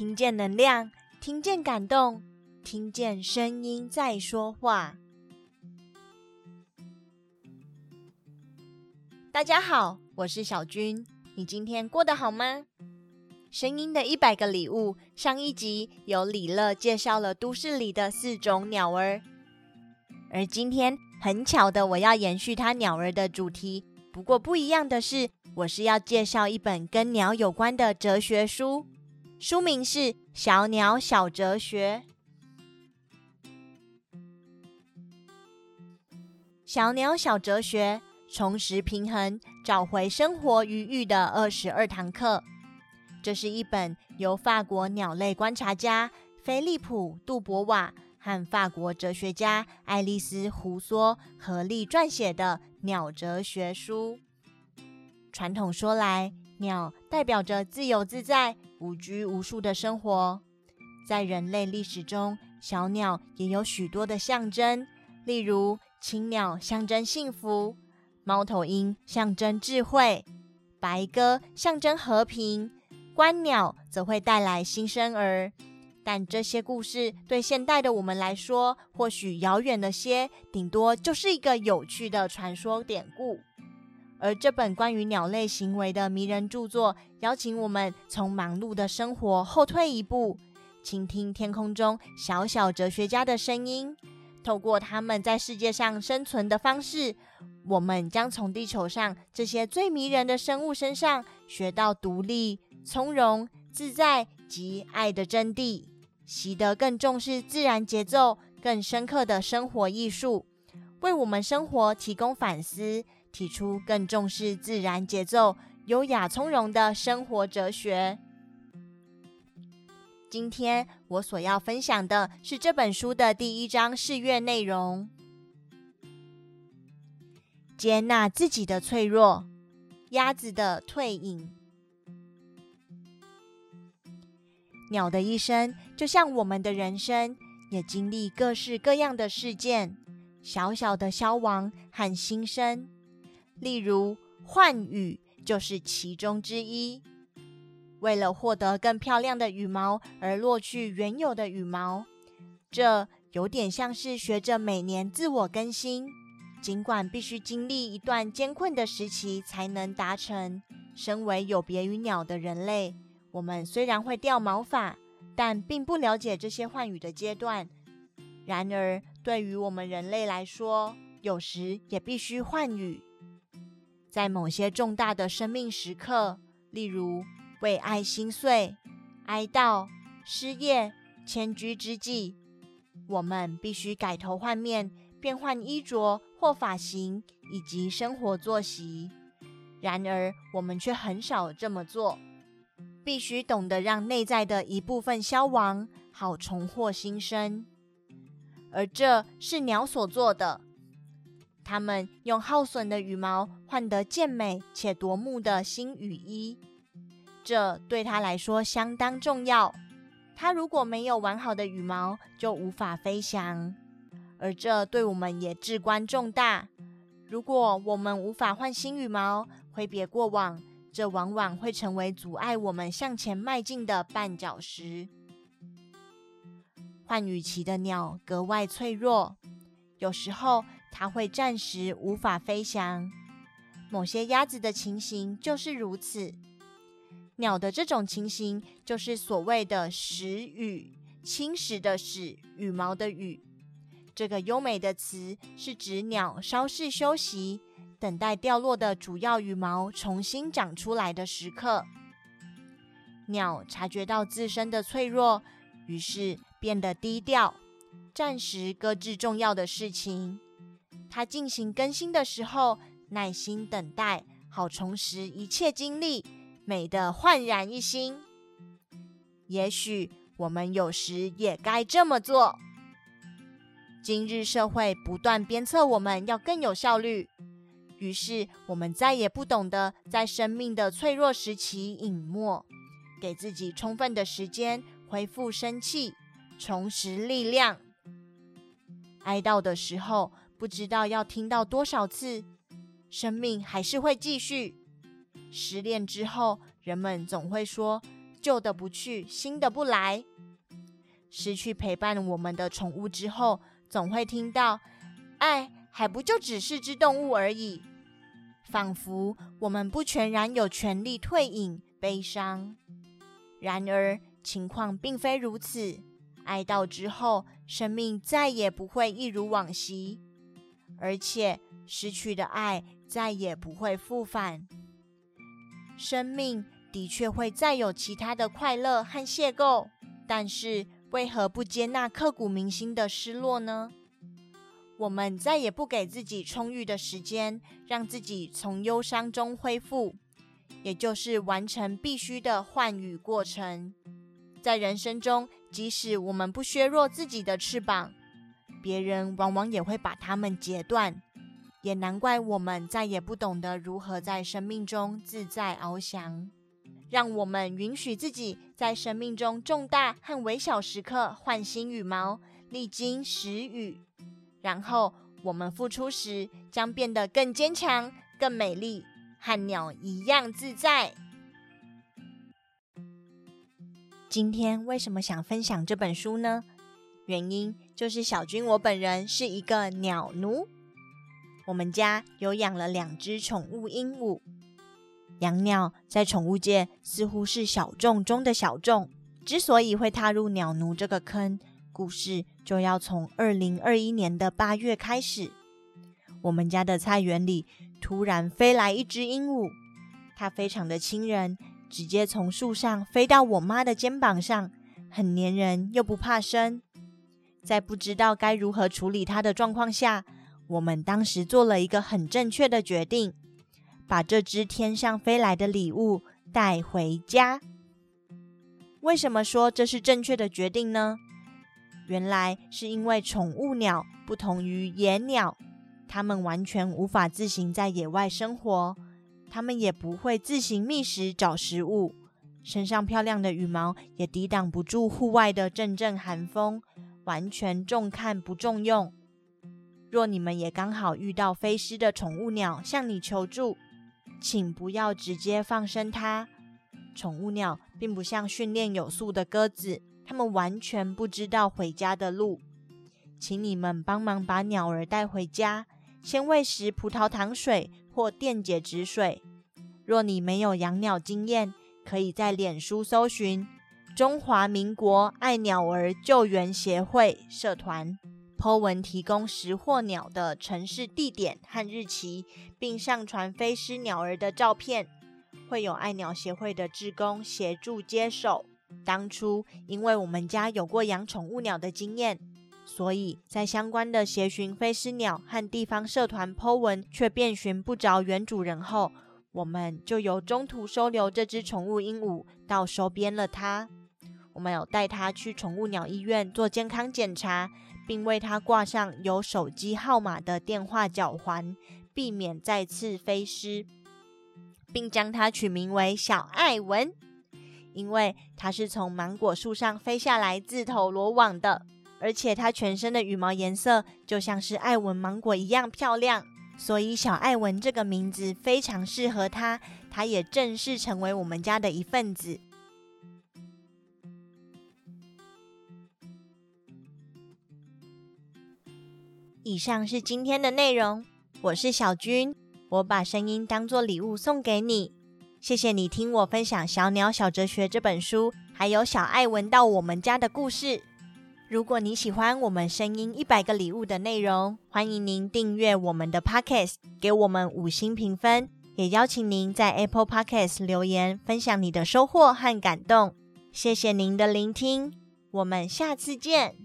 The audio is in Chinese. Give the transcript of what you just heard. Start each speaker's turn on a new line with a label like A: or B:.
A: 听见能量，听见感动，听见声音在说话。大家好，我是小君，你今天过得好吗？声音的一百个礼物，上一集由李乐介绍了都市里的四种鸟儿，而今天很巧的，我要延续它鸟儿的主题。不过不一样的是，我是要介绍一本跟鸟有关的哲学书，书名是《小鸟小哲学》。小鸟小哲学。重拾平衡，找回生活余裕的二十二堂课。这是一本由法国鸟类观察家菲利普·杜博瓦和法国哲学家爱丽丝·胡梭合力撰写的鸟哲学书。传统说来，鸟代表着自由自在、无拘无束的生活。在人类历史中，小鸟也有许多的象征，例如青鸟象征幸福。猫头鹰象征智慧，白鸽象征和平，观鸟则会带来新生儿。但这些故事对现代的我们来说，或许遥远了些，顶多就是一个有趣的传说典故。而这本关于鸟类行为的迷人著作，邀请我们从忙碌的生活后退一步，倾听天空中小小哲学家的声音。透过他们在世界上生存的方式，我们将从地球上这些最迷人的生物身上学到独立、从容、自在及爱的真谛，习得更重视自然节奏、更深刻的生活艺术，为我们生活提供反思，提出更重视自然节奏、优雅从容的生活哲学。今天我所要分享的是这本书的第一章试阅内容：接纳自己的脆弱，鸭子的退隐。鸟的一生就像我们的人生，也经历各式各样的事件，小小的消亡和新生，例如换羽就是其中之一。为了获得更漂亮的羽毛而落去原有的羽毛，这有点像是学着每年自我更新，尽管必须经历一段艰困的时期才能达成。身为有别于鸟的人类，我们虽然会掉毛发，但并不了解这些换羽的阶段。然而，对于我们人类来说，有时也必须换羽，在某些重大的生命时刻，例如，为爱心碎、哀悼、失业、迁居之际，我们必须改头换面，变换衣着或发型以及生活作息。然而，我们却很少这么做。必须懂得让内在的一部分消亡，好重获新生。而这是鸟所做的。它们用耗损的羽毛换得健美且夺目的新羽衣。这对他来说相当重要。他如果没有完好的羽毛，就无法飞翔。而这对我们也至关重大。如果我们无法换新羽毛，挥别过往，这往往会成为阻碍我们向前迈进的绊脚石。换羽期的鸟格外脆弱，有时候它会暂时无法飞翔。某些鸭子的情形就是如此。鸟的这种情形，就是所谓的蚀羽，侵蚀的蚀，羽毛的羽。这个优美的词是指鸟稍事休息，等待掉落的主要羽毛重新长出来的时刻。鸟察觉到自身的脆弱，于是变得低调，暂时搁置重要的事情。它进行更新的时候，耐心等待，好重拾一切精力。美得焕然一新。也许我们有时也该这么做。今日社会不断鞭策我们要更有效率，于是我们再也不懂得在生命的脆弱时期隐没，给自己充分的时间恢复生气，重拾力量。哀悼的时候，不知道要听到多少次，生命还是会继续。失恋之后，人们总会说：“旧的不去，新的不来。失去陪伴我们的宠物之后，总会听到“爱还不就只是只动物而已”，仿佛我们不全然有权利退隐、悲伤。然而，情况并非如此。哀悼之后，生命再也不会一如往昔，而且失去的爱再也不会复返。生命的确会再有其他的快乐和邂逅，但是，为何不接纳刻骨铭心的失落呢？我们再也不给自己充裕的时间，让自己从忧伤中恢复，也就是完成必须的换羽过程。在人生中，即使我们不削弱自己的翅膀，别人往往也会把它们截断。也难怪我们再也不懂得如何在生命中自在翱翔。让我们允许自己在生命中重大和微小时刻换新羽毛，历经时雨，然后我们复出时将变得更坚强、更美丽，和鸟一样自在。今天为什么想分享这本书呢？原因就是小君我本人是一个鸟奴，我们家有养了两只宠物鹦鹉。养鸟在宠物界似乎是小众中的小众。之所以会踏入鸟奴这个坑，故事就要从二零二一年的八月开始。我们家的菜园里突然飞来一只鹦鹉，它非常的亲人，直接从树上飞到我妈的肩膀上，很黏人又不怕生。在不知道该如何处理它的状况下，我们当时做了一个很正确的决定。把这只天上飞来的礼物带回家。为什么说这是正确的决定呢？原来是因为宠物鸟不同于野鸟，它们完全无法自行在野外生活，它们也不会自行觅食找食物，身上漂亮的羽毛也抵挡不住户外的阵阵寒风，完全重看不重用。若你们也刚好遇到飞失的宠物鸟向你求助，请不要直接放生它。宠物鸟并不像训练有素的鸽子，它们完全不知道回家的路。请你们帮忙把鸟儿带回家，先喂食葡萄糖水或电解质水。若你没有养鸟经验，可以在脸书搜寻“中华民国爱鸟儿救援协会”社团。po 文提供拾获鸟的城市地点和日期，并上传飞失鸟儿的照片，会有爱鸟协会的志工协助接手。当初因为我们家有过养宠物鸟的经验，所以在相关的协寻飞失鸟和地方社团 po 文却遍寻不着原主人后，我们就由中途收留这只宠物鹦鹉到收编了它。我们有带它去宠物鸟医院做健康检查。并为它挂上有手机号码的电话脚环，避免再次飞失，并将它取名为小爱文，因为它是从芒果树上飞下来自投罗网的，而且它全身的羽毛颜色就像是爱文芒果一样漂亮，所以小爱文这个名字非常适合它，它也正式成为我们家的一份子。以上是今天的内容，我是小君，我把声音当作礼物送给你，谢谢你听我分享《小鸟小哲学》这本书，还有小爱闻到我们家的故事。如果你喜欢我们声音一百个礼物的内容，欢迎您订阅我们的 Podcast，给我们五星评分，也邀请您在 Apple Podcast 留言分享你的收获和感动。谢谢您的聆听，我们下次见。